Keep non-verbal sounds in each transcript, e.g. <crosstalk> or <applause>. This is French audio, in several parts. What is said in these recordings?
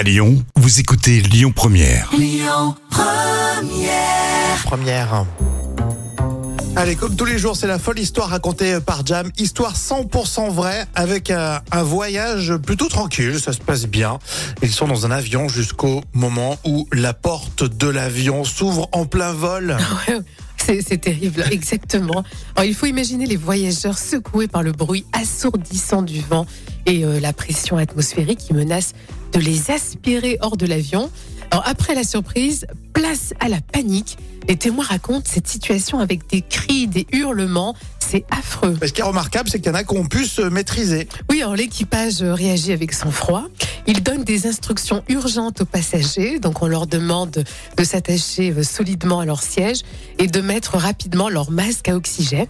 À Lyon, vous écoutez Lyon Première. Première. Allez, comme tous les jours, c'est la folle histoire racontée par Jam. Histoire 100% vraie avec un, un voyage plutôt tranquille, ça se passe bien. Ils sont dans un avion jusqu'au moment où la porte de l'avion s'ouvre en plein vol. <laughs> C'est terrible, <laughs> exactement. Alors, il faut imaginer les voyageurs secoués par le bruit assourdissant du vent et euh, la pression atmosphérique qui menace de les aspirer hors de l'avion. Alors, après la surprise, place à la panique. Les témoins racontent cette situation avec des cris, des hurlements. C'est affreux. Ce qui est remarquable, c'est qu'il y en a qui ont pu se maîtriser. Oui, alors l'équipage euh, réagit avec sang-froid. Il donne des instructions urgentes aux passagers. Donc, on leur demande de s'attacher euh, solidement à leur siège et de mettre rapidement leur masque à oxygène.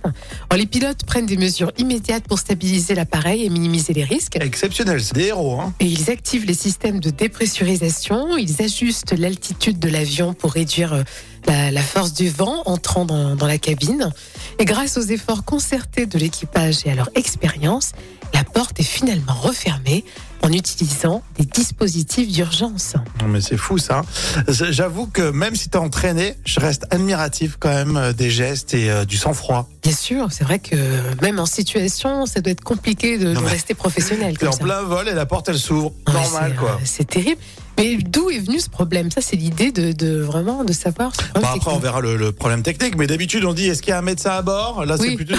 Alors, les pilotes prennent des mesures immédiates pour stabiliser l'appareil et minimiser les risques. Exceptionnel, c'est des héros. Hein. Et ils activent les systèmes de dépressurisation. Ils ajustent l'altitude de l'avion pour réduire euh, la, la force du vent entrant dans, dans la cabine. Et grâce aux efforts concertés de l'équipage et à leur expérience, la porte est finalement refermée en utilisant des dispositifs d'urgence. Non, mais c'est fou ça. J'avoue que même si t'es entraîné, je reste admiratif quand même euh, des gestes et euh, du sang-froid. Bien sûr, c'est vrai que même en situation, ça doit être compliqué de, rester professionnel. <laughs> T'es en ça. plein vol et la porte elle s'ouvre. Ouais, Normal quoi. euh, C'est terrible. Mais d'où est venu ce problème? Ça, c'est l'idée de, de vraiment de savoir. ce problème Bon, après, on verra le, le problème technique, mais d'habitude, on dit est-ce qu'il y a un médecin à bord? Là, c'est plutôt.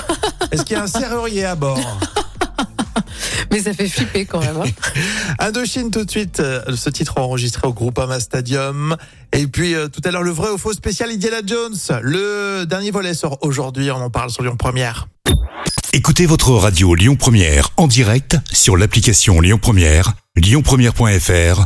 Est-ce qu'il y a un serrurier à bord? <laughs> Mais ça fait flipper quand même. hein. <laughs> Indochine, tout de suite, euh, ce titre enregistré au Groupama Stadium. Et puis, euh, tout à l'heure, le vrai ou faux spécial Indiana Jones. Le dernier volet sort aujourd'hui, on en parle sur Lyon Première. Écoutez votre radio Lyon Première en direct sur l'application Lyon Première, lyonpremière.fr